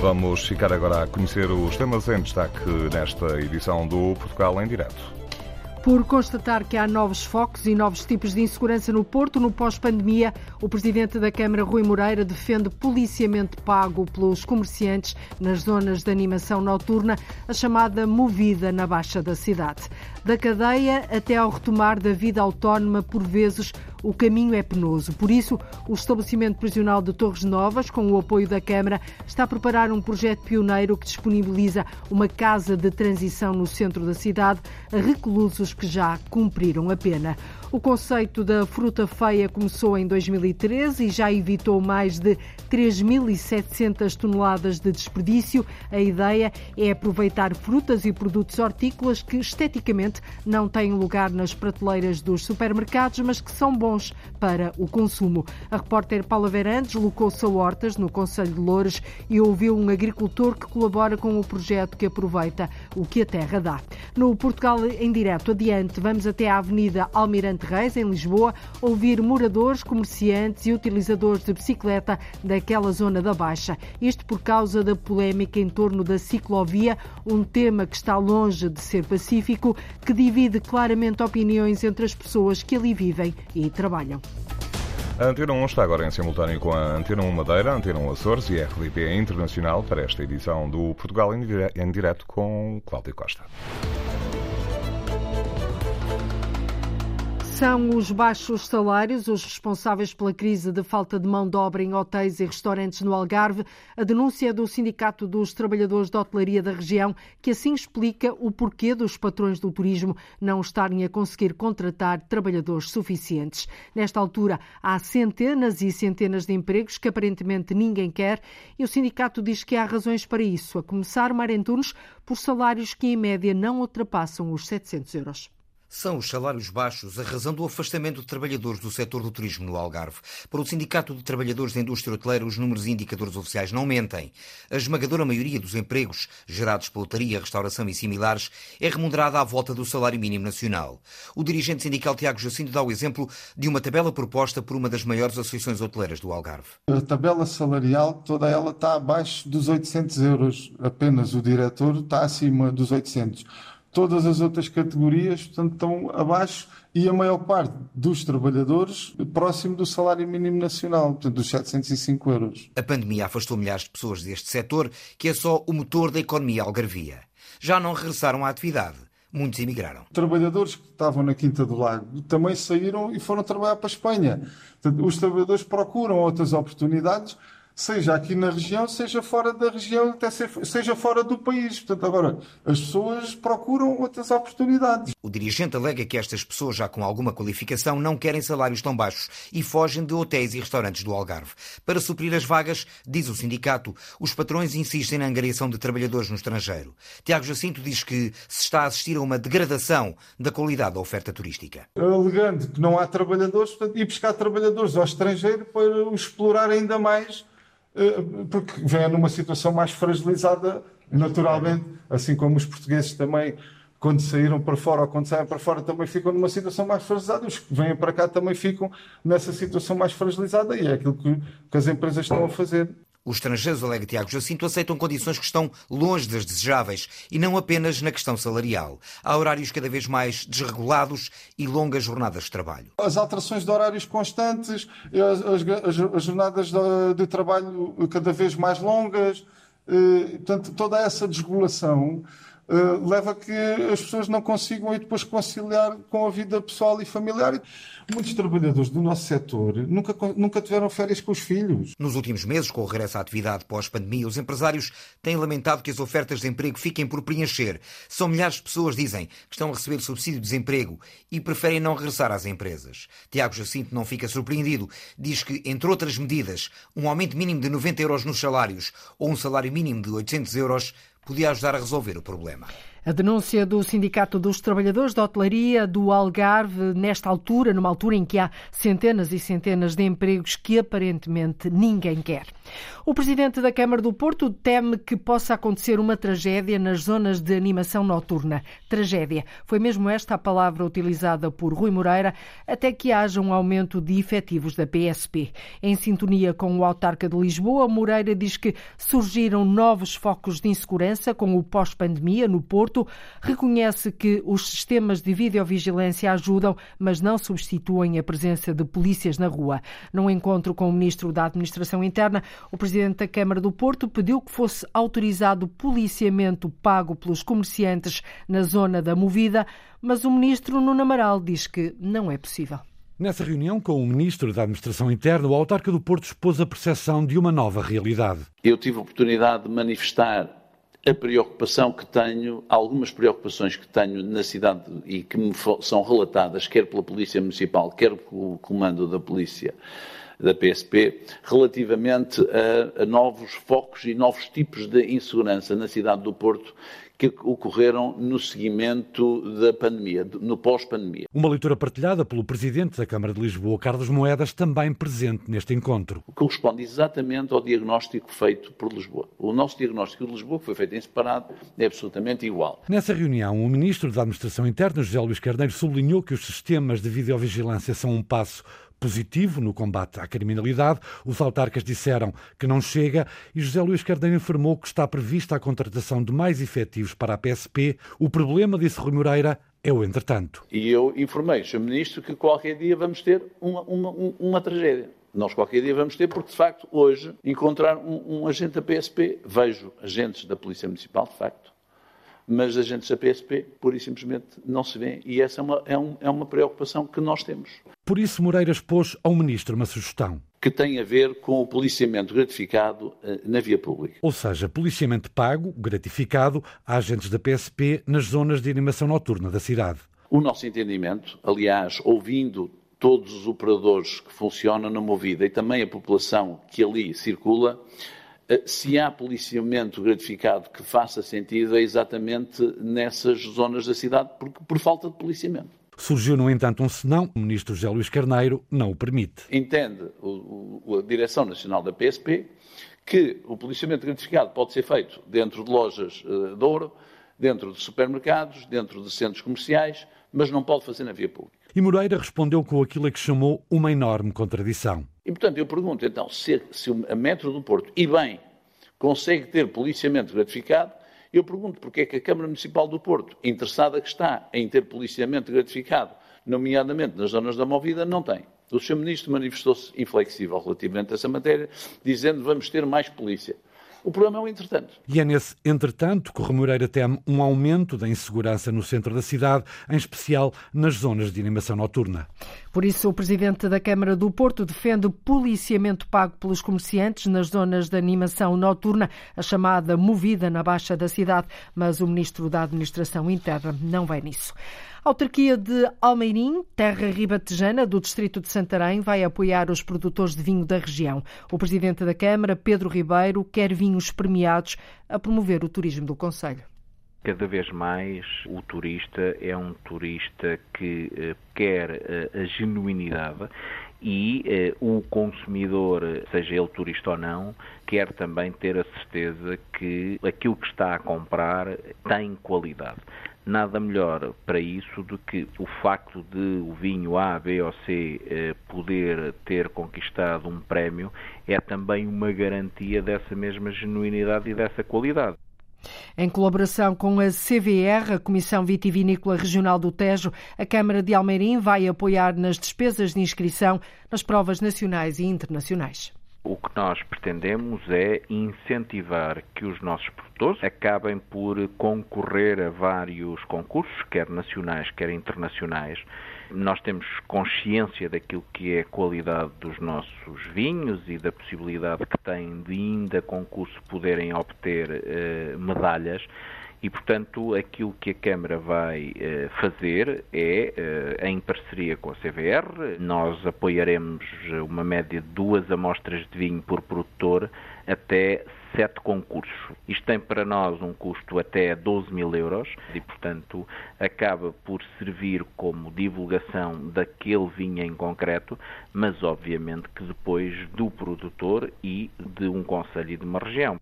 Vamos ficar agora a conhecer os temas em destaque nesta edição do Portugal em Direto. Por constatar que há novos focos e novos tipos de insegurança no Porto, no pós-pandemia, o presidente da Câmara, Rui Moreira, defende policiamento pago pelos comerciantes nas zonas de animação noturna, a chamada movida na Baixa da cidade. Da cadeia até ao retomar da vida autónoma, por vezes, o caminho é penoso. Por isso, o estabelecimento prisional de Torres Novas, com o apoio da Câmara, está a preparar um projeto pioneiro que disponibiliza uma casa de transição no centro da cidade a reclusos que já cumpriram a pena. O conceito da fruta feia começou em 2013 e já evitou mais de 3.700 toneladas de desperdício. A ideia é aproveitar frutas e produtos hortícolas que esteticamente não têm lugar nas prateleiras dos supermercados, mas que são bons para o consumo. A repórter Paula Verandes deslocou-se a Hortas, no Conselho de Loures, e ouviu um agricultor que colabora com o projeto que aproveita o que a terra dá. No Portugal em direto, adiante, vamos até à Avenida Almirante Reis, em Lisboa, ouvir moradores, comerciantes e utilizadores de bicicleta daquela zona da Baixa. Isto por causa da polémica em torno da ciclovia, um tema que está longe de ser pacífico, que divide claramente opiniões entre as pessoas que ali vivem e trabalham. A Antena 1 está agora em simultâneo com a Antena 1 Madeira, Antena 1 Açores e a RDP Internacional para esta edição do Portugal em Direto com Cláudio Costa. São os baixos salários os responsáveis pela crise de falta de mão de obra em hotéis e restaurantes no Algarve. A denúncia do Sindicato dos Trabalhadores de Hotelaria da região, que assim explica o porquê dos patrões do turismo não estarem a conseguir contratar trabalhadores suficientes. Nesta altura, há centenas e centenas de empregos que aparentemente ninguém quer e o sindicato diz que há razões para isso, a começar, Marentunos, por salários que em média não ultrapassam os 700 euros. São os salários baixos a razão do afastamento de trabalhadores do setor do turismo no Algarve. Para o Sindicato de Trabalhadores da Indústria Hoteleira, os números e indicadores oficiais não mentem. A esmagadora maioria dos empregos gerados pela hotelaria, restauração e similares é remunerada à volta do salário mínimo nacional. O dirigente sindical Tiago Jacinto dá o exemplo de uma tabela proposta por uma das maiores associações hoteleiras do Algarve. A tabela salarial, toda ela está abaixo dos 800 euros. Apenas o diretor está acima dos 800 todas as outras categorias portanto, estão abaixo e a maior parte dos trabalhadores próximo do salário mínimo nacional, portanto, dos 705 euros. A pandemia afastou milhares de pessoas deste setor, que é só o motor da economia algarvia. Já não regressaram à atividade. Muitos emigraram. Trabalhadores que estavam na Quinta do Lago também saíram e foram trabalhar para a Espanha. Portanto, os trabalhadores procuram outras oportunidades seja aqui na região, seja fora da região, até seja fora do país. Portanto, agora, as pessoas procuram outras oportunidades. O dirigente alega que estas pessoas, já com alguma qualificação, não querem salários tão baixos e fogem de hotéis e restaurantes do Algarve. Para suprir as vagas, diz o sindicato, os patrões insistem na angariação de trabalhadores no estrangeiro. Tiago Jacinto diz que se está a assistir a uma degradação da qualidade da oferta turística. Alegando que não há trabalhadores, portanto, ir buscar trabalhadores ao estrangeiro para explorar ainda mais porque vem numa situação mais fragilizada, naturalmente, assim como os portugueses também, quando saíram para fora ou quando saem para fora, também ficam numa situação mais fragilizada. Os que vêm para cá também ficam nessa situação mais fragilizada e é aquilo que, que as empresas estão a fazer. Os estrangeiros, alega Tiago Jacinto, aceitam condições que estão longe das desejáveis e não apenas na questão salarial. Há horários cada vez mais desregulados e longas jornadas de trabalho. As alterações de horários constantes, as, as, as jornadas de, de, trabalho cada vez mais longas, eh, portanto, toda essa desregulação eh, leva a que as pessoas não consigam e depois conciliar com a vida pessoal e familiar. Muitos trabalhadores do nosso setor nunca, nunca tiveram férias com os filhos. Nos últimos meses, com o regresso à atividade pós-pandemia, os empresários têm lamentado que as ofertas de emprego fiquem por preencher. São milhares de pessoas, dizem, que estão a receber subsídio de desemprego e preferem não regressar às empresas. Tiago Jacinto não fica surpreendido. Diz que, entre outras medidas, um aumento mínimo de 90 euros nos salários ou um salário mínimo de 800 euros podia ajudar a resolver o problema. A denúncia do Sindicato dos Trabalhadores da Hotelaria do Algarve, nesta altura, numa altura em que há centenas e centenas de empregos que aparentemente ninguém quer. O presidente da Câmara do Porto teme que possa acontecer uma tragédia nas zonas de animação noturna. Tragédia. Foi mesmo esta a palavra utilizada por Rui Moreira, até que haja um aumento de efetivos da PSP. Em sintonia com o autarca de Lisboa, Moreira diz que surgiram novos focos de insegurança com o pós-pandemia no Porto. Reconhece que os sistemas de videovigilância ajudam, mas não substituem a presença de polícias na rua. Num encontro com o ministro da Administração Interna, o presidente da Câmara do Porto pediu que fosse autorizado o policiamento pago pelos comerciantes na zona da Movida, mas o ministro Nuno Amaral diz que não é possível. Nessa reunião com o Ministro da Administração Interna, o autarca do Porto expôs a percepção de uma nova realidade. Eu tive a oportunidade de manifestar a preocupação que tenho, algumas preocupações que tenho na cidade e que me são relatadas, quer pela Polícia Municipal, quer pelo Comando da Polícia da PSP relativamente a, a, novos focos e novos tipos de insegurança na cidade do Porto que ocorreram no seguimento da pandemia, no pós-pandemia. Uma leitura partilhada pelo Presidente da Câmara de Lisboa, Carlos Moedas, também presente neste encontro. Corresponde exatamente ao diagnóstico feito por Lisboa. O nosso diagnóstico de Lisboa, que foi feito em separado, é absolutamente igual. Nessa reunião, o Ministro da Administração Interna, José Luís Carneiro, sublinhou que os sistemas de videovigilância são um passo positivo no combate à criminalidade. Os autarcas disseram que não chega e José Luís Carneiro informou que está prevista a contratação de mais efetivos para a PSP. O problema, disse Rui Moreira, é o entretanto. E eu informei, Sr. Ministro, que qualquer dia vamos ter uma, uma, uma tragédia. Nós qualquer dia vamos ter, porque de facto hoje encontrar um, um agente da PSP, vejo agentes da Polícia Municipal, de facto, mas agentes da PSP, pura e simplesmente, não se vêem. E essa é uma, é, um, é uma preocupação que nós temos. Por isso, Moreira expôs ao Ministro uma sugestão. Que tem a ver com o policiamento gratificado eh, na via pública. Ou seja, policiamento pago, gratificado, a agentes da PSP nas zonas de animação noturna da cidade. O nosso entendimento, aliás, ouvindo todos os operadores que funcionam na Movida e também a população que ali circula, se há policiamento gratificado que faça sentido é exatamente nessas zonas da cidade, porque, por falta de policiamento. Surgiu, no entanto, um senão, o ministro José Luís Carneiro não o permite. Entende o, o, a Direção Nacional da PSP que o policiamento gratificado pode ser feito dentro de lojas uh, de ouro, dentro de supermercados, dentro de centros comerciais, mas não pode fazer na via pública. E Moreira respondeu com aquilo a que chamou uma enorme contradição. E, portanto, eu pergunto, então, se, se a Metro do Porto, e bem, consegue ter policiamento gratificado, eu pergunto porque é que a Câmara Municipal do Porto, interessada que está em ter policiamento gratificado, nomeadamente nas zonas da Movida, não tem. O Sr. Ministro manifestou-se inflexível relativamente a essa matéria, dizendo vamos ter mais polícia. O problema é o entretanto. E é nesse entretanto que o Remoreira teme um aumento da insegurança no centro da cidade, em especial nas zonas de animação noturna. Por isso, o Presidente da Câmara do Porto defende o policiamento pago pelos comerciantes nas zonas de animação noturna, a chamada movida na Baixa da cidade, mas o Ministro da Administração Interna não vai nisso. A autarquia de Almeirim, terra ribatejana do distrito de Santarém, vai apoiar os produtores de vinho da região. O presidente da Câmara, Pedro Ribeiro, quer vinhos premiados a promover o turismo do Conselho. Cada vez mais o turista é um turista que eh, quer eh, a genuinidade e eh, o consumidor, seja ele turista ou não, quer também ter a certeza que aquilo que está a comprar tem qualidade nada melhor para isso do que o facto de o vinho A, B ou C eh, poder ter conquistado um prémio é também uma garantia dessa mesma genuinidade e dessa qualidade. Em colaboração com a CVR, a Comissão Vitivinícola Regional do Tejo, a Câmara de Almeirim vai apoiar nas despesas de inscrição nas provas nacionais e internacionais. O que nós pretendemos é incentivar que os nossos produtores acabem por concorrer a vários concursos, quer nacionais, quer internacionais. Nós temos consciência daquilo que é a qualidade dos nossos vinhos e da possibilidade que têm de ainda concurso poderem obter eh, medalhas E, portanto, aquilo que a Câmara vai uh, fazer é, uh, em parceria com a CVR, nós apoiaremos uma média de duas amostras de vinho por produtor até sete concursos. Isto tem para nós um custo até 12 mil euros e, portanto, acaba por servir como divulgação daquele vinho em concreto, mas obviamente que depois do produtor e de um conselho de uma região.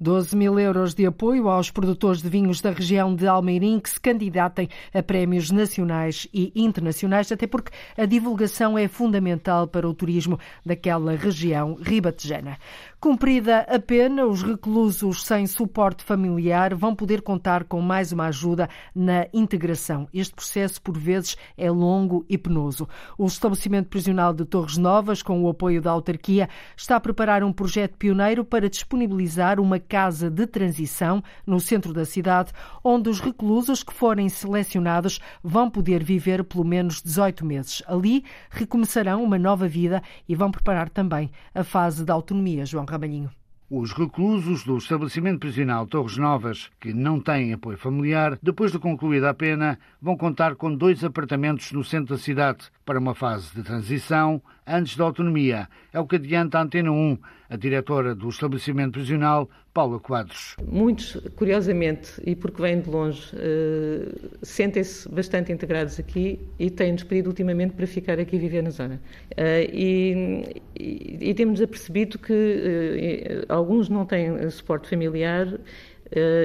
12 mil euros de apoio aos produtores de vinhos da região de Almeirim que se candidatem a prémios nacionais e internacionais, até porque a divulgação é fundamental para o turismo daquela região ribatejana. Cumprida a pena, os reclusos sem suporte familiar vão poder contar com mais uma ajuda na integração. Este processo, por vezes, é longo e penoso. O estabelecimento prisional de Torres Novas, com o apoio da autarquia, está a preparar um projeto pioneiro para disponibilizar uma casa de transição no centro da cidade, onde os reclusos que forem selecionados vão poder viver pelo menos 18 meses. Ali recomeçarão uma nova vida e vão preparar também a fase da autonomia. João Ramalhinho. Os reclusos do estabelecimento prisional Torres Novas, que não têm apoio familiar, depois de concluída a pena, vão contar com dois apartamentos no centro da cidade para uma fase de transição antes da autonomia. É o que adianta a Antena 1, a diretora do estabelecimento prisional, Paula Quadros. Muitos, curiosamente, e porque vêm de longe, uh, sentem-se bastante integrados aqui e têm-nos pedido ultimamente para ficar aqui e viver na zona. Uh, e, e, e, temos apercebido que uh, alguns não têm suporte familiar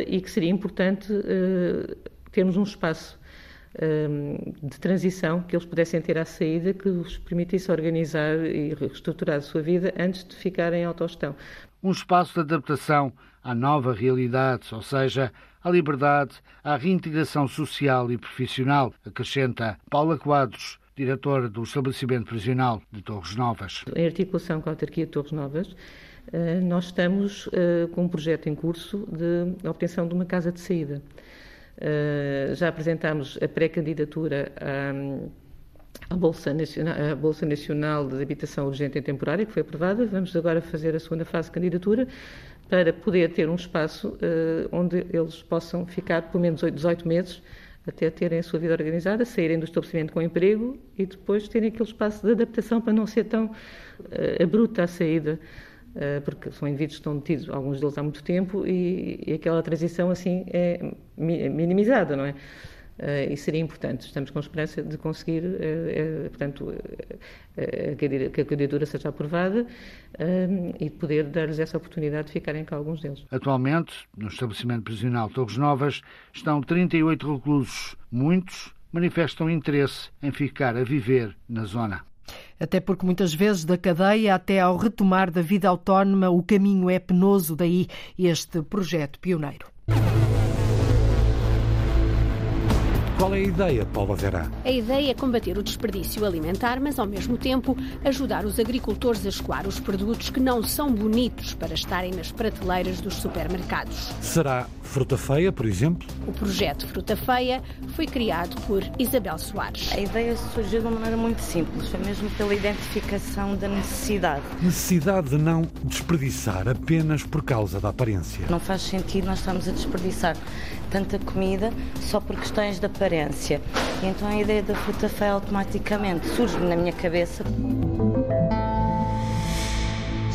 e que seria importante termos um espaço de transição que eles pudessem ter à saída que os permitisse organizar e reestruturar a sua vida antes de ficarem em autogestão. Um espaço de adaptação à nova realidade, ou seja, à liberdade, à reintegração social e profissional, acrescenta Paula Quadros, diretora do estabelecimento prisional de Torres Novas. Em articulação com a autarquia de Torres Novas, eh, nós estamos eh, com um projeto em curso de obtenção de uma casa de saída. Eh, já apresentámos a pré-candidatura à, à, Bolsa Nacional, à Bolsa Nacional de Habitação Urgente e Temporária, que foi aprovada. Vamos agora fazer a segunda fase de candidatura para poder ter um espaço uh, onde eles possam ficar pelo menos 18 meses até terem a sua vida organizada, saírem do estabelecimento com emprego e depois terem aquele espaço de adaptação para não ser tão uh, abrupta a saída eh, porque são indivíduos que estão detidos, alguns deles há muito tempo, e, e aquela transição assim é minimizada, não é? Uh, e seria importante. Estamos com esperança de conseguir, uh, uh, portanto, que a candidatura seja aprovada e poder dar-lhes essa oportunidade de ficarem cá alguns deles. Atualmente, no estabelecimento prisional Torres Novas, estão 38 reclusos. Muitos manifestam interesse em ficar a viver na zona. Até porque muitas vezes da cadeia até ao retomar da vida autónoma o caminho é penoso, daí este projeto pioneiro. Qual é a ideia, Paula Verá? A ideia é combater o desperdício alimentar, mas ao mesmo tempo ajudar os agricultores a escoar os produtos que não são bonitos para estarem nas prateleiras dos supermercados. Será fruta feia, por exemplo? O projeto Fruta Feia foi criado por Isabel Soares. A ideia surgiu de uma maneira muito simples, foi mesmo pela identificação da necessidade. Necessidade de não desperdiçar apenas por causa da aparência. Não faz sentido nós estamos a desperdiçar tanta comida só por questões de aparência. E então a ideia da fruta feia automaticamente surge na minha cabeça.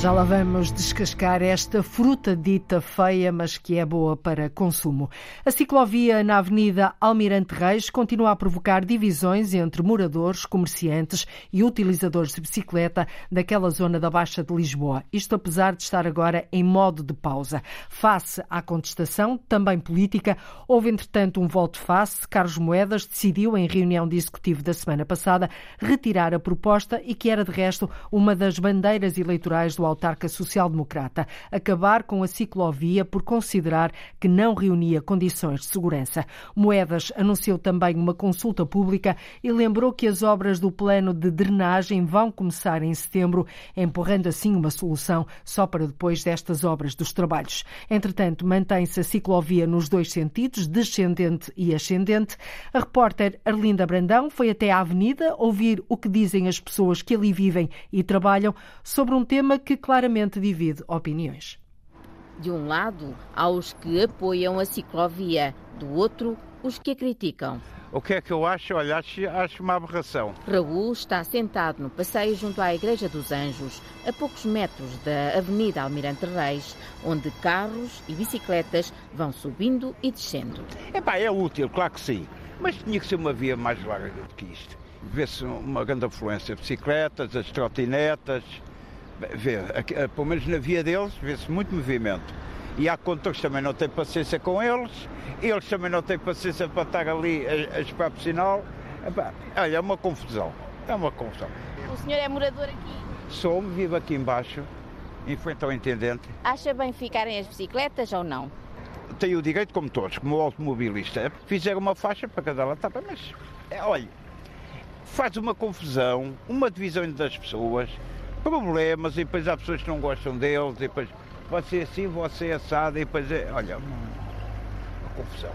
Já lá vamos descascar esta fruta dita feia, mas que é boa para consumo. A ciclovia na Avenida Almirante Reis continua a provocar divisões entre moradores, comerciantes e utilizadores de bicicleta daquela zona da Baixa de Lisboa. Isto apesar de estar agora em modo de pausa. Face à contestação, também política, houve entretanto um volte-face. Carlos Moedas decidiu, em reunião de executivo da semana passada, retirar a proposta e que era de resto uma das bandeiras eleitorais do autarca social-democrata acabar com a ciclovia por considerar que não reunia condições de segurança. Moedas anunciou também uma consulta pública e lembrou que as obras do plano de drenagem vão começar em setembro, empurrando assim uma solução só para depois destas obras dos trabalhos. Entretanto, mantém-se a ciclovia nos dois sentidos, descendente e ascendente. A repórter Arlinda Brandão foi até à avenida ouvir o que dizem as pessoas que ali vivem e trabalham sobre um tema que claramente divide opiniões. De um lado, há os que apoiam a ciclovia, do outro, os que a criticam. O que é que eu acho? Olha, acho, acho uma aberração. Raul está sentado no passeio junto à Igreja dos Anjos, a poucos metros da Avenida Almirante Reis, onde carros e bicicletas vão subindo e descendo. Epá, é útil, claro que sim, mas tinha que ser uma via mais larga do que isto. Vê-se uma grande afluência de bicicletas, as trotinetas, vê, pelo menos na via deles, vê-se muito movimento. E há condutores que também não têm paciência com eles, eles também não têm paciência para estar ali a, a esperar por sinal. Epá, olha, é uma confusão. É uma confusão. O senhor é morador aqui? Sou, vivo aqui embaixo, em frente ao intendente. Acha bem ficarem as bicicletas ou não? Tenho o direito, como todos, como automobilista. Fizeram uma faixa para cada lado, tá mas é, olha, faz uma confusão, uma divisão das pessoas, problemas, e depois há pessoas que não gostam deles, e depois você é assim, você é assado, e depois é, olha, uma confusão.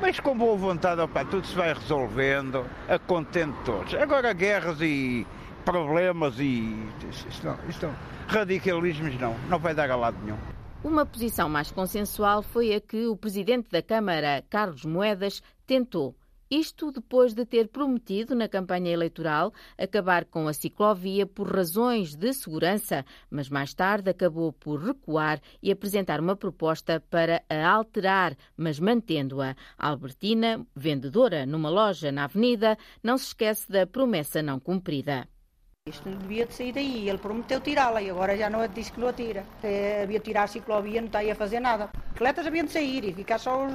Mas com boa vontade, opa, tudo se vai resolvendo, a contente todos. Agora guerras e problemas e isto não, isto não, radicalismos não, não vai dar a lado nenhum. Uma posição mais consensual foi a que o presidente da Câmara, Carlos Moedas, tentou isto depois de ter prometido na campanha eleitoral acabar com a ciclovia por razões de segurança, mas mais tarde acabou por recuar e apresentar uma proposta para a alterar, mas mantendo-a. Albertina, vendedora numa loja na Avenida, não se esquece da promessa não cumprida. Isto devia de sair daí, ele prometeu tirá-la e agora já não é que não a tira. Havia de tirar a ciclovia, não está aí a fazer nada. Atletas haviam de sair e ficar só os,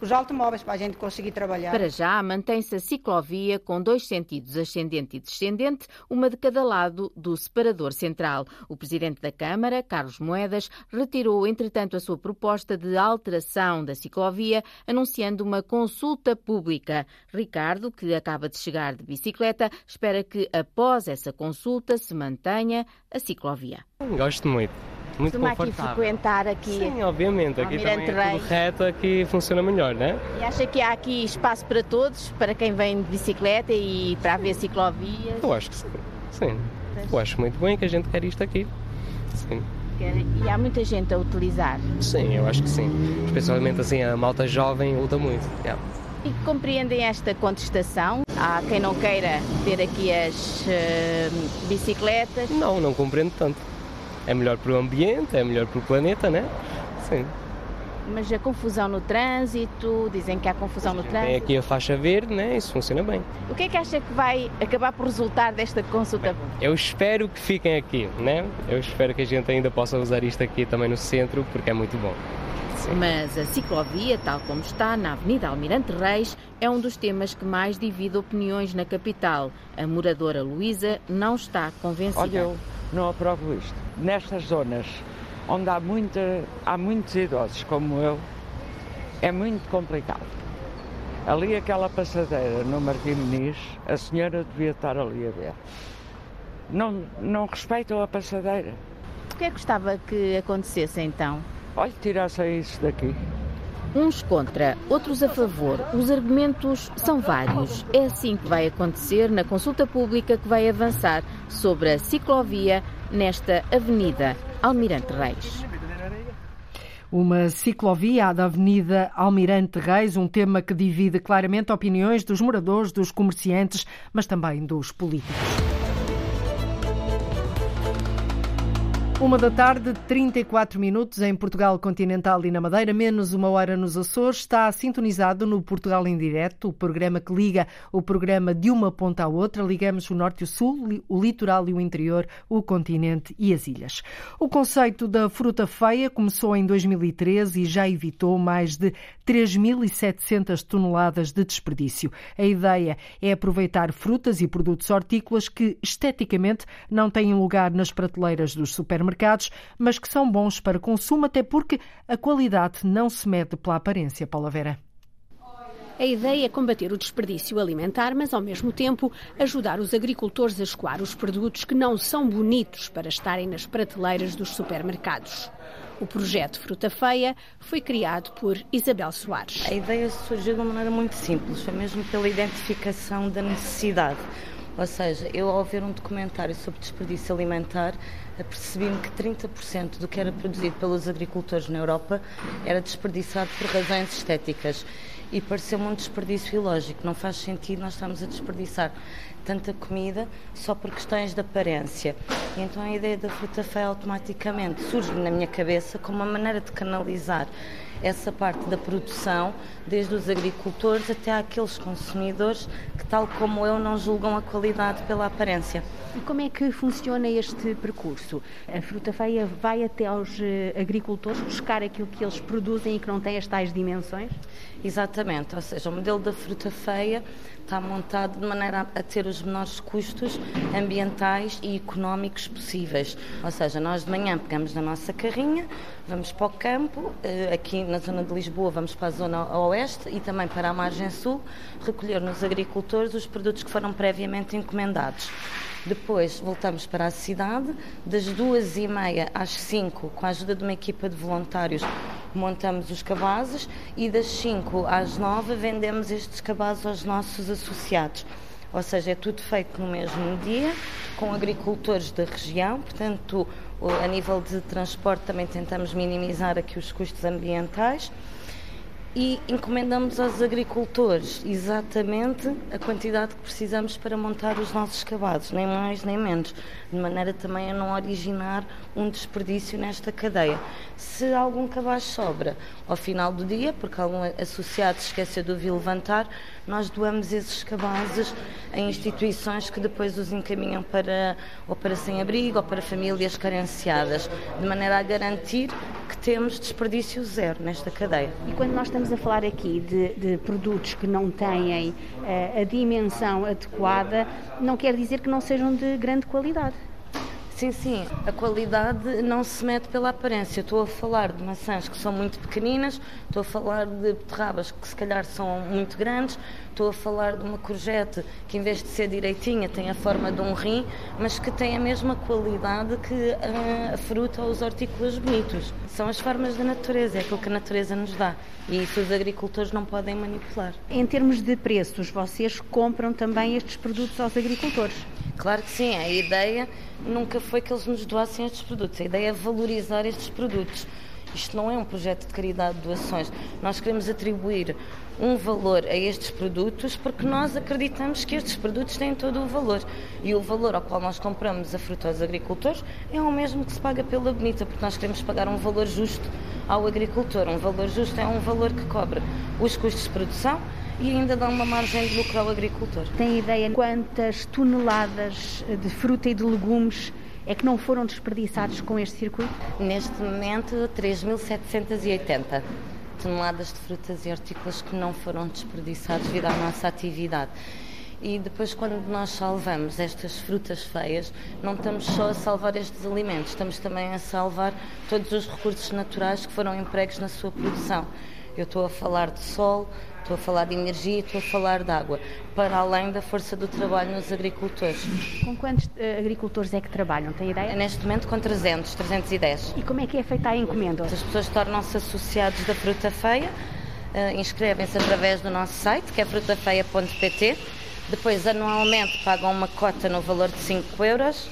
os automóveis para a gente conseguir trabalhar. Para já, mantém-se a ciclovia com dois sentidos, ascendente e descendente, uma de cada lado do separador central. O presidente da Câmara, Carlos Moedas, retirou, entretanto, a sua proposta de alteração da ciclovia, anunciando uma consulta pública. Ricardo, que acaba de chegar de bicicleta, espera que, após essa consulta, se mantenha a ciclovia. Gosto muito muito Costuma confortável. aqui frequentar aqui. Sim, obviamente. Aqui também é tudo reto, aqui funciona melhor, né? E acha que há aqui espaço para todos, para quem vem de bicicleta e para haver ciclovias? Eu acho que sim. Sim. Eu acho muito bem que a gente quer isto aqui. Sim. E há muita gente a utilizar. Sim, eu acho que sim. Especialmente assim, a malta jovem luta muito. Yeah. E compreendem esta contestação? Há quem não queira ter aqui as eh, bicicletas? Não, não compreendo tanto. É melhor para o ambiente, é melhor para o planeta, né? Sim. Mas a confusão no trânsito, dizem que há confusão no Tem trânsito. aqui a faixa verde, né? Isso funciona bem. O que é que acha que vai acabar por resultar desta consulta? Eu espero que fiquem aqui, né? Eu espero que a gente ainda possa usar isto aqui também no centro, porque é muito bom. Mas a ciclovia, tal como está na Avenida Almirante Reis, é um dos temas que mais divide opiniões na capital. A moradora Luísa não está convencida. Olha, eu não aprovo isto. Nestas zonas onde há, muita, há muitos idosos como eu, é muito complicado. Ali aquela passadeira no Martim Muniz, a senhora devia estar ali a ver. Não, não respeitam a passadeira. O que é que gostava que acontecesse então? Olha, tirassem isso daqui. Uns contra, outros a favor. Os argumentos são vários. É assim que vai acontecer na consulta pública que vai avançar sobre a ciclovia nesta Avenida Almirante Reis. Uma ciclovia da Avenida Almirante Reis, um tema que divide claramente opiniões dos moradores, dos comerciantes, mas também dos políticos. Uma da tarde, 34 minutos em Portugal Continental e na Madeira, menos uma hora nos Açores. Está sintonizado no Portugal em Direto, o programa que liga o programa de uma ponta à outra. Ligamos o Norte e o Sul, o litoral e o interior, o continente e as ilhas. O conceito da fruta feia começou em 2013 e já evitou mais de 3.700 toneladas de desperdício. A ideia é aproveitar frutas e produtos hortícolas que esteticamente não têm lugar nas prateleiras dos supermercados, mas que são bons para consumo, até porque a qualidade não se mede pela aparência, Paula Vera. A ideia é combater o desperdício alimentar, mas ao mesmo tempo ajudar os agricultores a escoar os produtos que não são bonitos para estarem nas prateleiras dos supermercados. O projeto Fruta Feia foi criado por Isabel Soares. A ideia surgiu de uma maneira muito simples, foi mesmo pela identificação da necessidade. Ou seja, eu ao ver um documentário sobre desperdício alimentar, apercebi-me que 30% do que era produzido pelos agricultores na Europa era desperdiçado por razões estéticas. E pareceu-me um desperdício ilógico. Não faz sentido nós estarmos a desperdiçar tanta comida só por questões de aparência. E então a ideia da fruta feia automaticamente surge na minha cabeça como uma maneira de canalizar essa parte da produção, desde os agricultores até àqueles consumidores que, tal como eu, não julgam a qualidade pela aparência. E como é que funciona este percurso? A fruta feia vai até aos eh, agricultores buscar aquilo que eles produzem e que não tem as tais dimensões? Exatamente, ou seja, o modelo da fruta feia está montado de maneira a ter os menores custos ambientais e económicos possíveis. Ou seja, nós de manhã pegamos na nossa carrinha, vamos para o campo, eh, aqui na zona de Lisboa vamos para a zona oeste e também para a margem sul, recolher nos agricultores os produtos que foram previamente encomendados. Depois voltamos para a cidade, das duas e meia às cinco, com a ajuda de uma equipa de voluntários, montamos os cabazes e das 5 às 9 vendemos estes cabazes aos nossos associados. Ou seja, é tudo feito no mesmo dia, com agricultores da região, portanto, a nível de transporte também tentamos minimizar aqui os custos ambientais e encomendamos aos agricultores exatamente a quantidade que precisamos para montar os nossos cavados, nem mais nem menos, de maneira também a não originar um desperdício nesta cadeia. Se algum cabaz sobra ao final do dia, porque algum associado se esqueceu de o levantar, nós doamos esses cabazes a instituições que depois os encaminham para ou para sem-abrigo ou para famílias carenciadas, de maneira a garantir que temos desperdício zero nesta cadeia. E quando nós estamos a falar aqui de, de produtos que não têm uh, a dimensão adequada, não quer dizer que não sejam de grande qualidade. Sim, sim, a qualidade não se mede pela aparência. Estou a falar de maçãs que são muito pequeninas, estou a falar de beterrabas que se calhar são muito grandes, estou a falar de uma courgette que em vez de ser direitinha tem a forma de um rim, mas que tem a mesma qualidade que a, a fruta ou os hortícolas bonitos. São as formas da natureza, é aquilo que a natureza nos dá e isso os agricultores não podem manipular. Em termos de preços, vocês compram também estes produtos aos agricultores? Claro que sim, a ideia nunca foi que eles nos doassem estes produtos, a ideia é valorizar estes produtos. Isto não é um projeto de caridade de doações. Nós queremos atribuir um valor a estes produtos porque nós acreditamos que estes produtos têm todo o valor. E o valor ao qual nós compramos a fruta aos agricultores é o mesmo que se paga pela bonita, porque nós queremos pagar um valor justo ao agricultor. Um valor justo é um valor que cobre os custos de produção e ainda dá uma margem de lucro ao agricultor. Tem ideia quantas toneladas de fruta e de legumes é que não foram desperdiçados com este circuito? Neste momento, 3.780 toneladas de frutas e hortícolas que não foram desperdiçados devido à nossa atividade. E depois, quando nós salvamos estas frutas feias, não estamos só a salvar estes alimentos, estamos também a salvar todos os recursos naturais que foram empregos na sua produção. Eu estou a falar de sol, Estou a falar de energia, estou a falar de água, para além da força do trabalho nos agricultores. Com quantos uh, agricultores é que trabalham? Tem ideia? Neste momento com 300, 310. E como é que é feita a encomenda? As pessoas tornam-se associados da fruta feia, uh, inscrevem-se através do nosso site, que é frutafeia.pt. Depois, anualmente, pagam uma cota no valor de 5 euros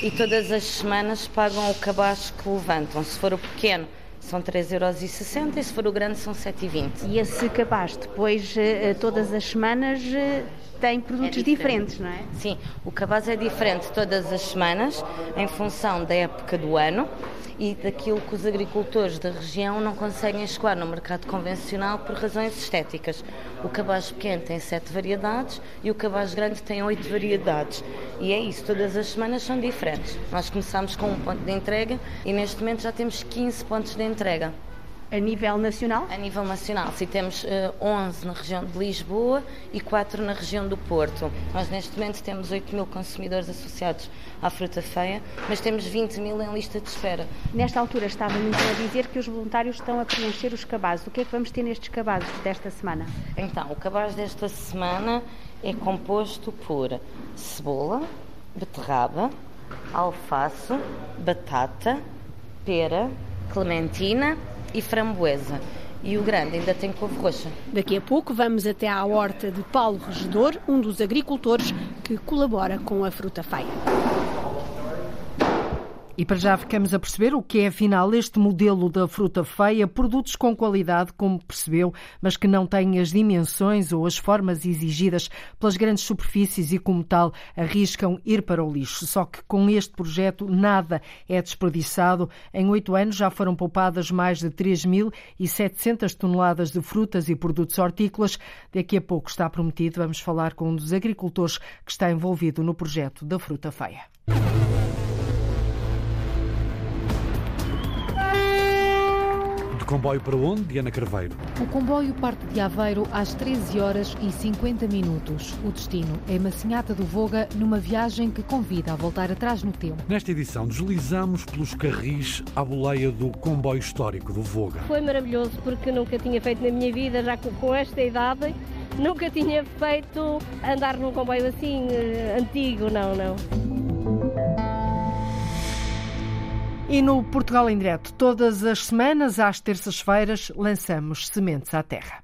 e todas as semanas pagam o cabaz que levantam. Se for o pequeno, são 3,60€ e se for o grande são 7,20€. E esse cabaz depois, eh, todas as semanas, eh, tem produtos é diferente. diferentes, não é? Sim, o cabaz é diferente todas as semanas, em função da época do ano e daquilo que os agricultores da região não conseguem escoar no mercado convencional por razões estéticas. O cabaz pequeno tem sete variedades e o cabaz grande tem oito variedades. E é isso, todas as semanas são diferentes. Nós começamos com um ponto de entrega e neste momento já temos 15 pontos de entrega. A nível nacional? A nível nacional, sim, temos uh, eh, 11 na região de Lisboa e 4 na região do Porto. Nós neste momento temos 8 mil consumidores associados à fruta feia, mas temos 20 mil em lista de espera. Nesta altura estava-me então a dizer que os voluntários estão a preencher os cabazes. O que é que vamos ter nestes cabazes desta semana? Então, o cabaz desta semana é composto por cebola, beterraba, alface, batata, pera, clementina e framboesa. e o grande ainda tem couve roxa. Daqui a pouco vamos até à horta de Paulo Regedor, um dos agricultores que colabora com a Fruta Feia. E para já ficamos a perceber o que é afinal este modelo da fruta feia, produtos com qualidade, como percebeu, mas que não têm as dimensões ou as formas exigidas pelas grandes superfícies e, como tal, arriscam ir para o lixo. Só que com este projeto nada é desperdiçado. Em oito anos já foram poupadas mais de 3.700 toneladas de frutas e produtos hortícolas. Daqui a pouco está prometido, vamos falar com um dos agricultores que está envolvido no projeto da fruta feia. Comboio para onde, Diana Carveiro? O comboio parte de Aveiro às 13 horas e 50 minutos. O destino é Massinhata do Voga, numa viagem que convida a voltar atrás no tempo. Nesta edição, deslizamos pelos carris à boleia do comboio histórico do Voga. Foi maravilhoso porque nunca tinha feito na minha vida, já com esta idade, nunca tinha feito andar num comboio assim eh, antigo, não, não. E no Portugal em Direto, todas as semanas, às terças-feiras, lançamos Sementes à Terra.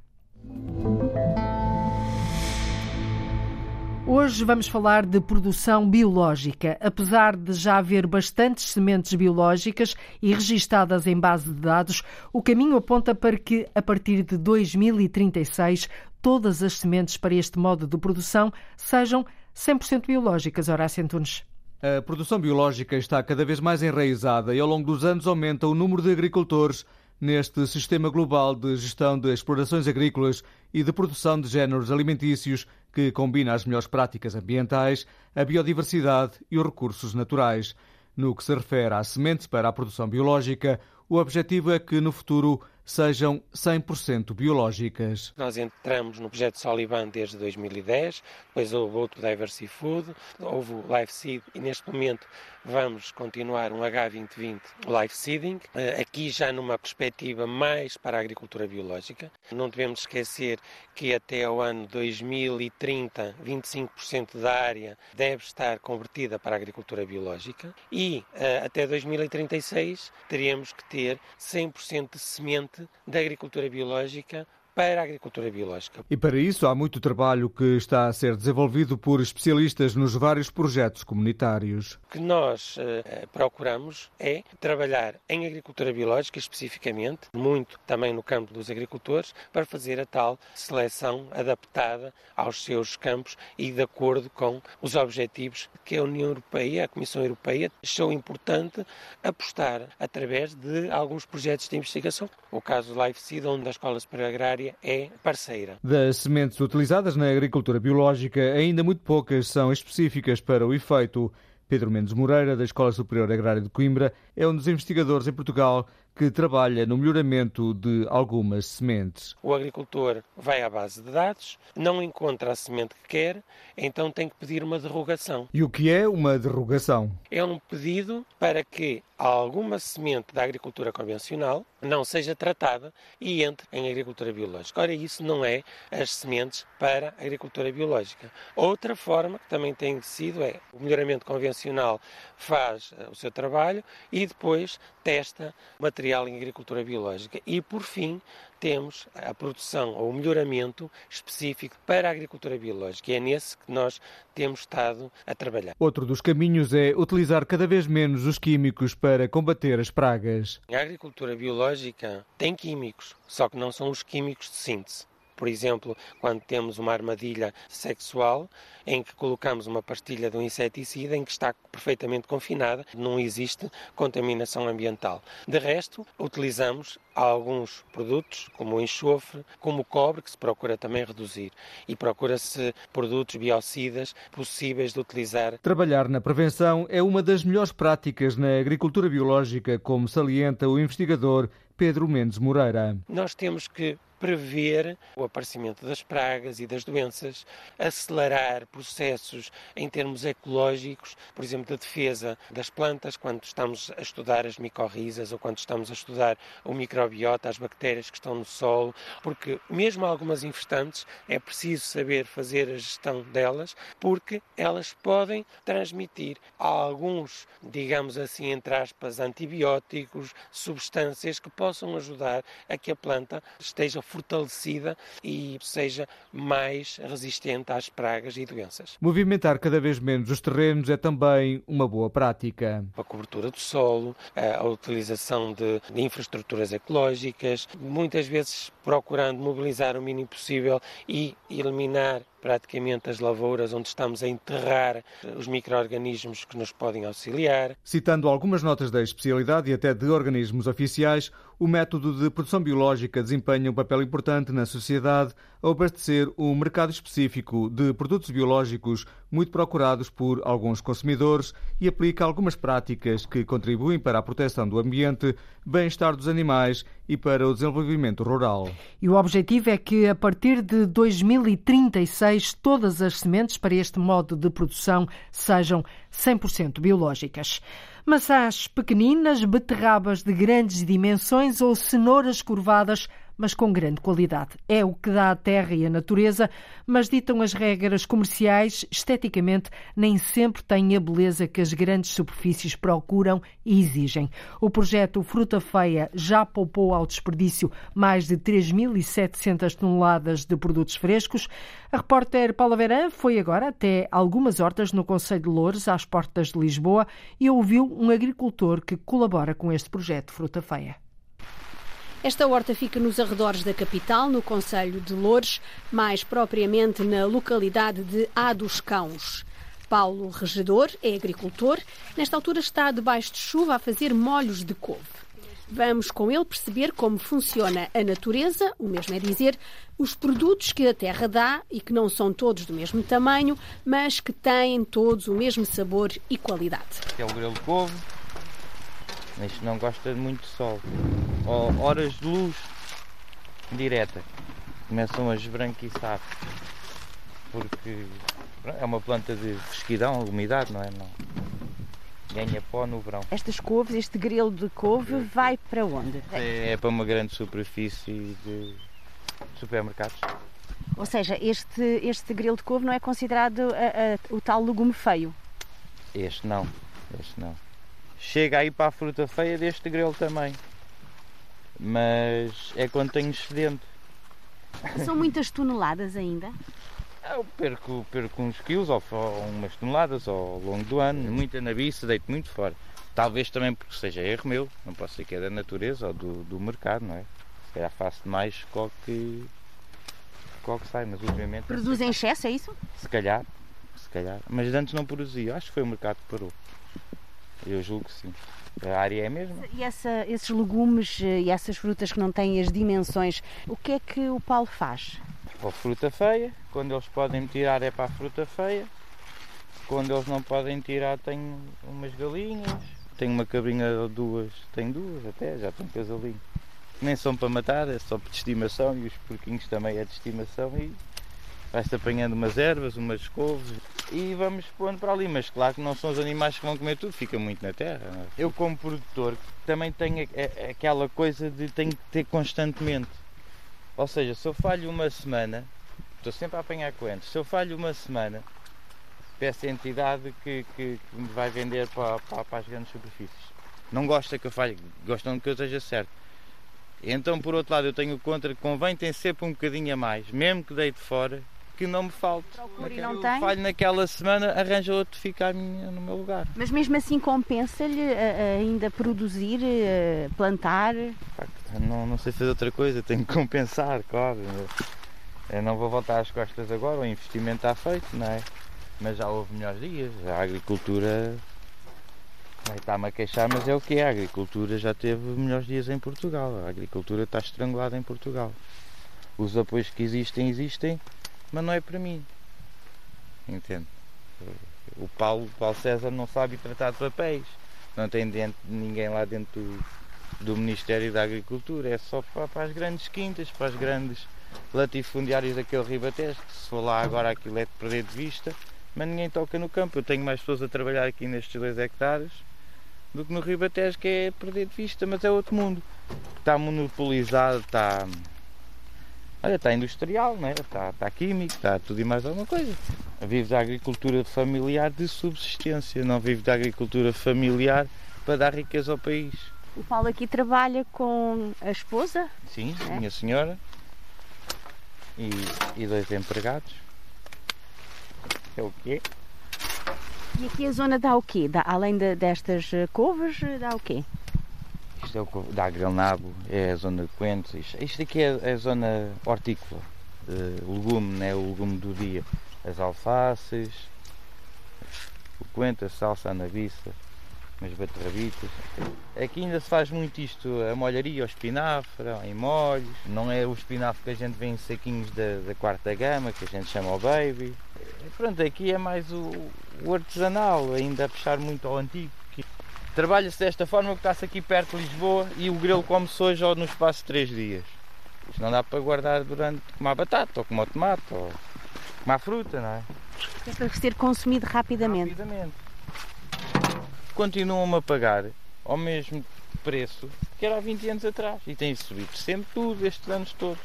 Hoje vamos falar de produção biológica. Apesar de já haver bastantes sementes biológicas e registadas em base de dados, o caminho aponta para que, a partir de 2036, todas as sementes para este modo de produção sejam 100% biológicas. Horácio Antunes. A produção biológica está cada vez mais enraizada e ao longo dos anos aumenta o número de agricultores neste sistema global de gestão de explorações agrícolas e de produção de géneros alimentícios que combina as melhores práticas ambientais, a biodiversidade e os recursos naturais. No que se refere às sementes para a produção biológica, o objetivo é que no futuro sejam 100% biológicas. Nós entramos no projeto Soliban desde 2010, depois houve outro Diversity Food, houve o Life Seed e neste momento vamos continuar um H2020 Life Seeding, eh, aqui já numa perspectiva mais para a agricultura biológica. Não devemos esquecer que até ao ano 2030, 25% da área deve estar convertida para a agricultura biológica e eh, até 2036 teríamos que ter 100% de semente da agricultura biológica para a agricultura biológica. E para isso há muito trabalho que está a ser desenvolvido por especialistas nos vários projetos comunitários. O que nós uh, procuramos é trabalhar em agricultura biológica especificamente, muito também no campo dos agricultores, para fazer a tal seleção adaptada aos seus campos e de acordo com os objetivos que a União Europeia, a Comissão Europeia, achou importante apostar através de alguns projetos de investigação. O caso do Life Seed, onde a Escola Superior Agrária é parceira. Das sementes utilizadas na agricultura biológica, ainda muito poucas são específicas para o efeito. Pedro Mendes Moreira, da Escola Superior Agrária de Coimbra, é um dos investigadores em Portugal que trabalha no melhoramento de algumas sementes. O agricultor vai à base de dados, não encontra a semente que quer, então tem que pedir uma derrogação. E o que é uma derrogação? É um pedido para que alguma semente da agricultura convencional não seja tratada e entre em agricultura biológica. Ora, isso não é as sementes para a agricultura biológica. Outra forma que também tem sido é o melhoramento convencional faz eh, o seu trabalho e depois testa material em agricultura biológica. E, por fim, temos a produção ou o melhoramento específico para a agricultura biológica. E é nesse que nós temos estado a trabalhar. Outro dos caminhos é utilizar cada vez menos os químicos para combater as pragas. A agricultura biológica tem químicos, só que não são os químicos de síntese. Por exemplo, quando temos uma armadilha sexual em que colocamos uma pastilha de um inseticida em que está perfeitamente confinada, não existe contaminação ambiental. De resto, utilizamos alguns produtos, como o enxofre, como o cobre, que se procura também reduzir. E procura-se produtos biocidas possíveis de utilizar. Trabalhar na prevenção é uma das melhores práticas na agricultura biológica, como salienta o investigador Pedro Mendes Moreira. Nós temos que prever o aparecimento das pragas e das doenças, acelerar processos em termos ecológicos, por exemplo, da defesa das plantas, quando estamos a estudar as micorrizas ou quando estamos a estudar o microbiota, as bactérias que estão no solo, porque mesmo algumas infestantes é preciso saber fazer a gestão delas, porque elas podem transmitir alguns, digamos assim, entre aspas, antibióticos, substâncias que possam ajudar a que a planta esteja fortalecida e seja mais resistente às pragas e doenças. Movimentar cada vez menos os terrenos é também uma boa prática. A cobertura do solo, a utilização de, de infraestruturas ecológicas, muitas vezes procurando mobilizar o mínimo possível e eliminar praticamente as lavouras onde estamos a enterrar os micro-organismos que nos podem auxiliar. Citando algumas notas da especialidade e até de organismos oficiais, o método de produção biológica desempenha um papel importante na sociedade ao abastecer um mercado específico de produtos biológicos muito procurados por alguns consumidores e aplica algumas práticas que contribuem para a proteção do ambiente, bem-estar dos animais e para o desenvolvimento rural. E o objetivo é que, a partir de 2036, todas as sementes para este modo de produção sejam 100% biológicas maçãs pequeninas, beterrabas de grandes dimensões ou cenouras curvadas mas com grande qualidade. É o que dá a terra e a natureza, mas ditam as regras comerciais, esteticamente, nem sempre têm a beleza que as grandes superfícies procuram e exigem. O projeto Fruta Feia já poupou ao desperdício mais de 3.700 toneladas de produtos frescos. A repórter Paula Verã foi agora até algumas hortas no Conselho de Loures, às portas de Lisboa, e ouviu um agricultor que colabora com este projeto Fruta Feia. Esta horta fica nos arredores da capital, no Conselho de Loures, mais propriamente na localidade de A dos Cãos. Paulo Regedor é agricultor. Nesta altura está debaixo de chuva a fazer molhos de couve. Vamos com ele perceber como funciona a natureza, o mesmo é dizer, os produtos que a terra dá e que não são todos do mesmo tamanho, mas que têm todos o mesmo sabor e qualidade. é o grelo de couve, isto não gosta muito de sol. Ou horas de luz direta. Começam a esbranquiçar. Porque é uma planta de fresquidão, umidade, não é? Não. Ganha pó no verão. Estas couves, este grelo de couve, vai para onde? É, é para uma grande superfície de supermercados. Ou seja, este, este grelo de couve não é considerado a, a, o tal legume feio? Este não, este não chega aí para a fruta feia deste grelo também. Mas é quando tenho excedente. São muitas toneladas ainda? Eu perco, perco uns quilos ou, ou umas toneladas ao longo do ano, muita nabiça, deito muito fora. Talvez também porque seja erro meu, não posso ser que é da natureza ou do, do mercado, não é? Se calhar faço demais com que, com que sai, mas ultimamente. Produz em excesso, é isso? Se calhar, se calhar. Mas antes não produzia, acho que foi o mercado que parou. Eu julgo que sim. A área é a mesma. E essa, esses legumes eh, e essas frutas que não têm as dimensões, o que é que o Paulo faz? A fruta feia, quando eles podem tirar é para a fruta feia, quando eles não podem tirar tenho umas galinhas, tenho uma cabrinha ou duas, tenho duas até, já tenho casalinho. Nem são para matar, é só de estimação e os porquinhos também é de estimação e vai-se apanhando umas ervas, umas couves e vamos pondo para ali. Mas claro que não são os animais que vão comer tudo, fica muito na terra. É? Eu, como produtor, também tenho aquela coisa de tenho que ter constantemente. Ou seja, se eu falho uma semana, estou sempre a apanhar coentros, se eu falho uma semana, peço a entidade que, que, que me vai vender para, para, para, as grandes superfícies. Não gosta que eu falhe, gostam que eu esteja certo. Então, por outro lado, eu tenho contra que convém ter sempre um bocadinho a mais, mesmo que deite fora, que não me falte. Procure não tem? Falho naquela semana, arranja outro ficar no meu lugar. Mas mesmo assim compensa-lhe uh, ainda produzir, uh, plantar? Não, não sei fazer outra coisa, tenho que compensar, claro. Eu não vou voltar às costas agora, o investimento está feito, não é? Mas já houve melhores dias, a agricultura Está-me a queixar, mas é o que é. A agricultura já teve melhores dias em Portugal. A agricultura está estrangulada em Portugal. Os apoios que existem, existem, mas não é para mim. Entende? O Paulo, Paulo César não sabe tratar de papéis. Não tem dentro, ninguém lá dentro do, do Ministério da Agricultura, é só para, para as grandes quintas, para as grandes latifundiários daquele Ribatejo, que se for lá agora aquilo é de perder de vista, mas ninguém toca no campo. Eu tenho mais pessoas a trabalhar aqui nestes dois hectares do que no Ribatejo, que é perder de vista, mas é outro mundo. Está monopolizado, está. Olha, está industrial, né? está, está químico, está tudo e mais alguma coisa. Vive da agricultura familiar de subsistência, não vive da agricultura familiar para dar riqueza ao país. O Paulo aqui trabalha com a esposa? Sim, é? minha senhora. E, e dois empregados. É o quê? E aqui a zona dá o quê? Dá, além de, destas eh, couves, dá o quê? Isto é o dá granado, é a zona de coentros. Isto, isto aqui é, é a zona hortícola, uh, legume, né? o legume do dia. As alfaces, o coentro, a salsa, a nabiça, umas beterrabitas. Aqui ainda se faz muito isto, a molharia, o espinafre, em molhos. Não é o espinafre que a gente vê em saquinhos da, da quarta gama, que a gente chama o baby. Pronto, aqui é mais o, o artesanal, ainda a puxar muito ao antigo. Trabalha-se desta forma que está-se aqui perto de Lisboa e o grelo come-se hoje ou no espaço de 3 dias. Isto não dá para guardar durante como a batata, ou como o tomate, ou como a fruta, não é? É para ser consumido rapidamente. Rapidamente continuam a pagar ao mesmo preço que era há 20 anos atrás. E tem subido sempre tudo estes anos todos.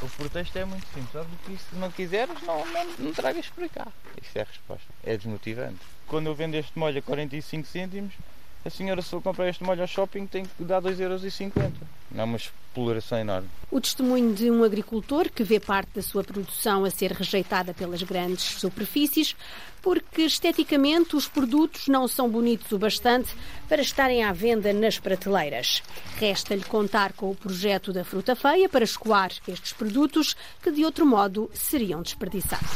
O pretexto é muito simples. Sabe que se não quiseres, não, não, não tragas para cá. Isso é a resposta. É desmotivante. Quando eu vendo este molho a 45 cêntimos, a senhora se eu comprar este molho ao shopping tem que dar 2,50€. Não é uma exploração enorme. O testemunho de um agricultor que vê parte da sua produção a ser rejeitada pelas grandes superfícies porque esteticamente os produtos não são bonitos o bastante para estarem à venda nas prateleiras. Resta-lhe contar com o projeto da fruta feia para escoar estes produtos que de outro modo seriam desperdiçados.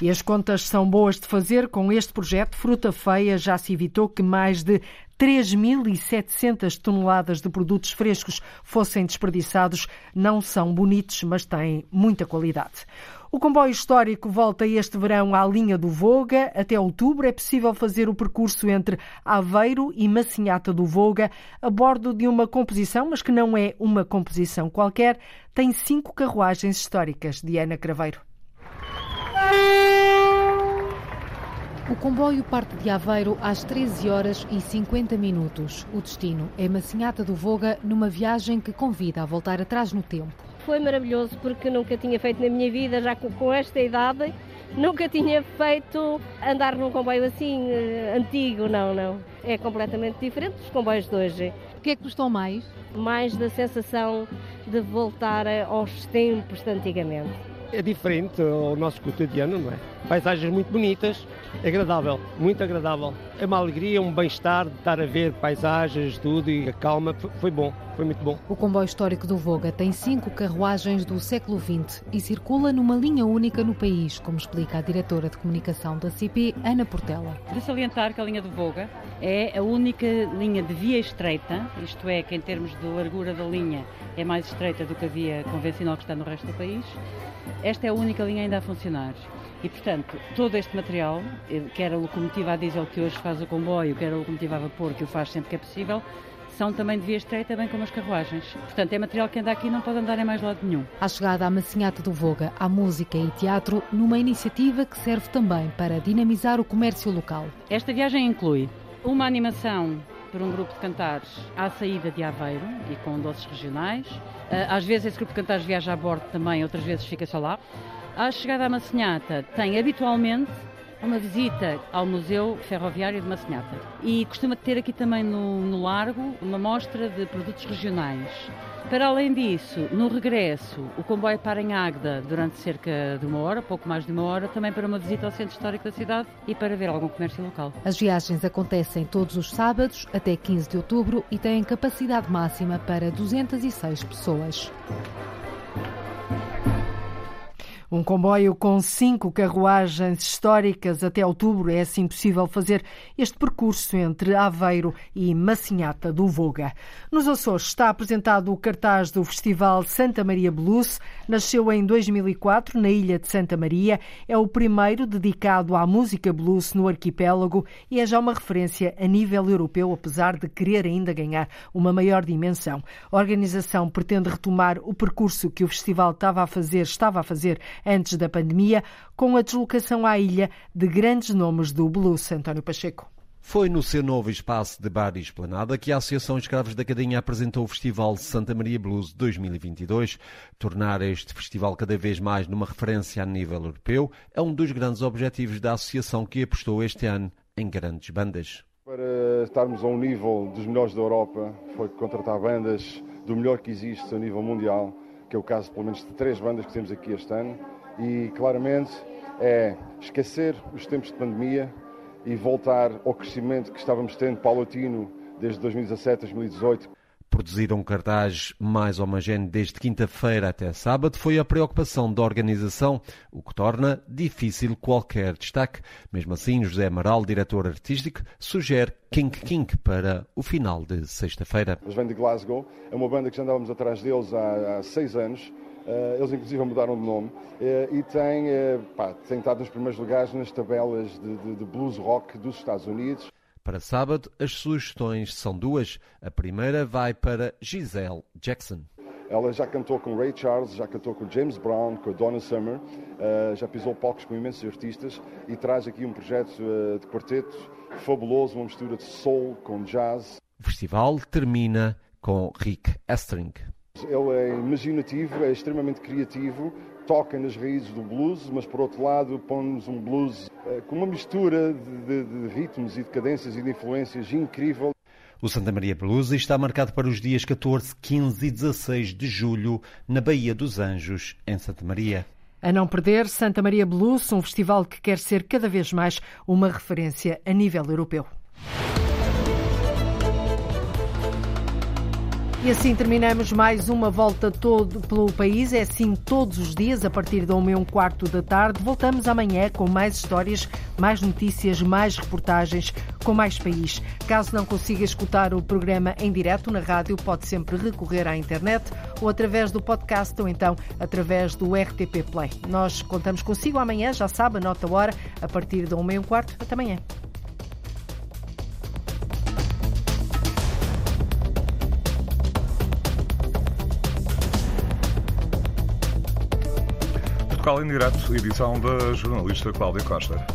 E as contas são boas de fazer. Com este projeto, Fruta Feia já se evitou que mais de 3.700 toneladas de produtos frescos fossem desperdiçados. Não são bonitos, mas têm muita qualidade. O comboio histórico volta este verão à linha do Voga. Até outubro é possível fazer o percurso entre Aveiro e Massinhata do Voga a bordo de uma composição, mas que não é uma composição qualquer. Tem cinco carruagens históricas. Diana Craveiro. O comboio parte de Aveiro às 13 horas e 50 minutos. O destino é Massinhata do Voga, numa viagem que convida a voltar atrás no tempo. Foi maravilhoso porque nunca tinha feito na minha vida, já com esta idade, nunca tinha feito andar num comboio assim eh, antigo, não, não. É completamente diferente dos comboios de hoje. O que é que gostou mais? Mais da sensação de voltar aos tempos de antigamente é diferente ao nosso cotidiano, não é? Paisagens muito bonitas, agradável, muito agradável. É uma alegria, um bem-estar de estar a ver paisagens, tudo e a calma. Foi bom, foi muito bom. O comboio histórico do Voga tem cinco carruagens do século XX e circula numa linha única no país, como explica a diretora de comunicação da CP, Ana Portela. De salientar que a linha do Voga é a única linha de via estreita, isto é, que em termos de largura da linha é mais estreita do que a via convencional que está no resto do país esta é a única linha ainda a funcionar. E, portanto, todo este material, eh, quer a locomotiva a diesel que hoje faz o comboio, quer a locomotiva a vapor que o faz sempre que é possível, são também de via estreita, bem como as carruagens. Portanto, é material que anda aqui e não pode andar em mais lado nenhum. A chegada à Massinhata do Voga, à música e teatro, numa iniciativa que serve também para dinamizar o comércio local. Esta viagem inclui uma animação por um grupo de cantares à saída de Aveiro e com doces regionais. Ah, às vezes esse grupo de cantares viaja a bordo também, outras vezes fica só lá. À chegada à Massinhata tem habitualmente uma visita ao Museu Ferroviário de Massinhata e costuma ter aqui também no, no Largo uma mostra de produtos regionais. Para além disso, no regresso, o comboio para em Águeda durante cerca de uma hora, pouco mais de uma hora, também para uma visita ao centro histórico da cidade e para ver algum comércio local. As viagens acontecem todos os sábados até 15 de outubro e têm capacidade máxima para 206 pessoas. Um comboio com cinco carruagens históricas até outubro é assim possível fazer este percurso entre Aveiro e Massinhata do Voga. Nos Açores está apresentado o cartaz do Festival Santa Maria Blues. Nasceu em 2004 na ilha de Santa Maria. É o primeiro dedicado à música blues no arquipélago e é já uma referência a nível europeu, apesar de querer ainda ganhar uma maior dimensão. A organização pretende retomar o percurso que o festival estava a fazer, estava a fazer antes da pandemia, com a deslocação à ilha de grandes nomes do blues. António Pacheco. Foi no seu novo espaço de bar e esplanada que a Associação Escravos da Cadinha apresentou o Festival Santa Maria Blues 2022. Tornar este festival cada vez mais numa referência a nível europeu é um dos grandes objetivos da associação que apostou este ano em grandes bandas. Para estarmos a um nível dos melhores da Europa, foi contratar bandas do melhor que existe a nível mundial, que é o caso pelo menos de três bandas que temos aqui este ano, e claramente é esquecer os tempos de pandemia e voltar ao crescimento que estávamos tendo paulatino desde 2017, 2018. Produzir um cartaz mais homogéneo desde quinta-feira até sábado foi a preocupação da organização, o que torna difícil qualquer destaque. Mesmo assim, José Amaral, diretor artístico, sugere King King para o final de sexta-feira. Eles vêm de Glasgow, é uma banda que já andávamos atrás deles há, há seis anos. Uh, eles inclusive mudaram de nome uh, e têm, uh, pá, têm estado nos primeiros lugares nas tabelas de, de, de blues rock dos Estados Unidos. Para sábado, as sugestões são duas. A primeira vai para Giselle Jackson. Ela já cantou com Ray Charles, já cantou com James Brown, com Donna Summer, uh, já pisou palcos com imensos artistas e traz aqui um projeto uh, de quarteto fabuloso, uma mistura de soul com jazz. O festival termina com Rick Estring. Ele é imaginativo, é extremamente criativo, toca nas raízes do blues, mas por outro lado põe-nos um blues com uma mistura de, de, de ritmos e de cadências e de influências incrível. O Santa Maria Blues está marcado para os dias 14, 15 e 16 de julho na Baía dos Anjos, em Santa Maria. A não perder, Santa Maria Blues, um festival que quer ser cada vez mais uma referência a nível europeu. E assim terminamos mais uma volta todo pelo país. É assim todos os dias, a partir da 1 e um quarto da tarde. Voltamos amanhã com mais histórias, mais notícias, mais reportagens, com mais país. Caso não consiga escutar o programa em direto na rádio, pode sempre recorrer à internet ou através do podcast ou então através do RTP Play. Nós contamos consigo amanhã, já sabe, a nota hora, a partir da 1 e um quarto. Até amanhã. Portugal em Direto, edição da jornalista Cláudia Costa.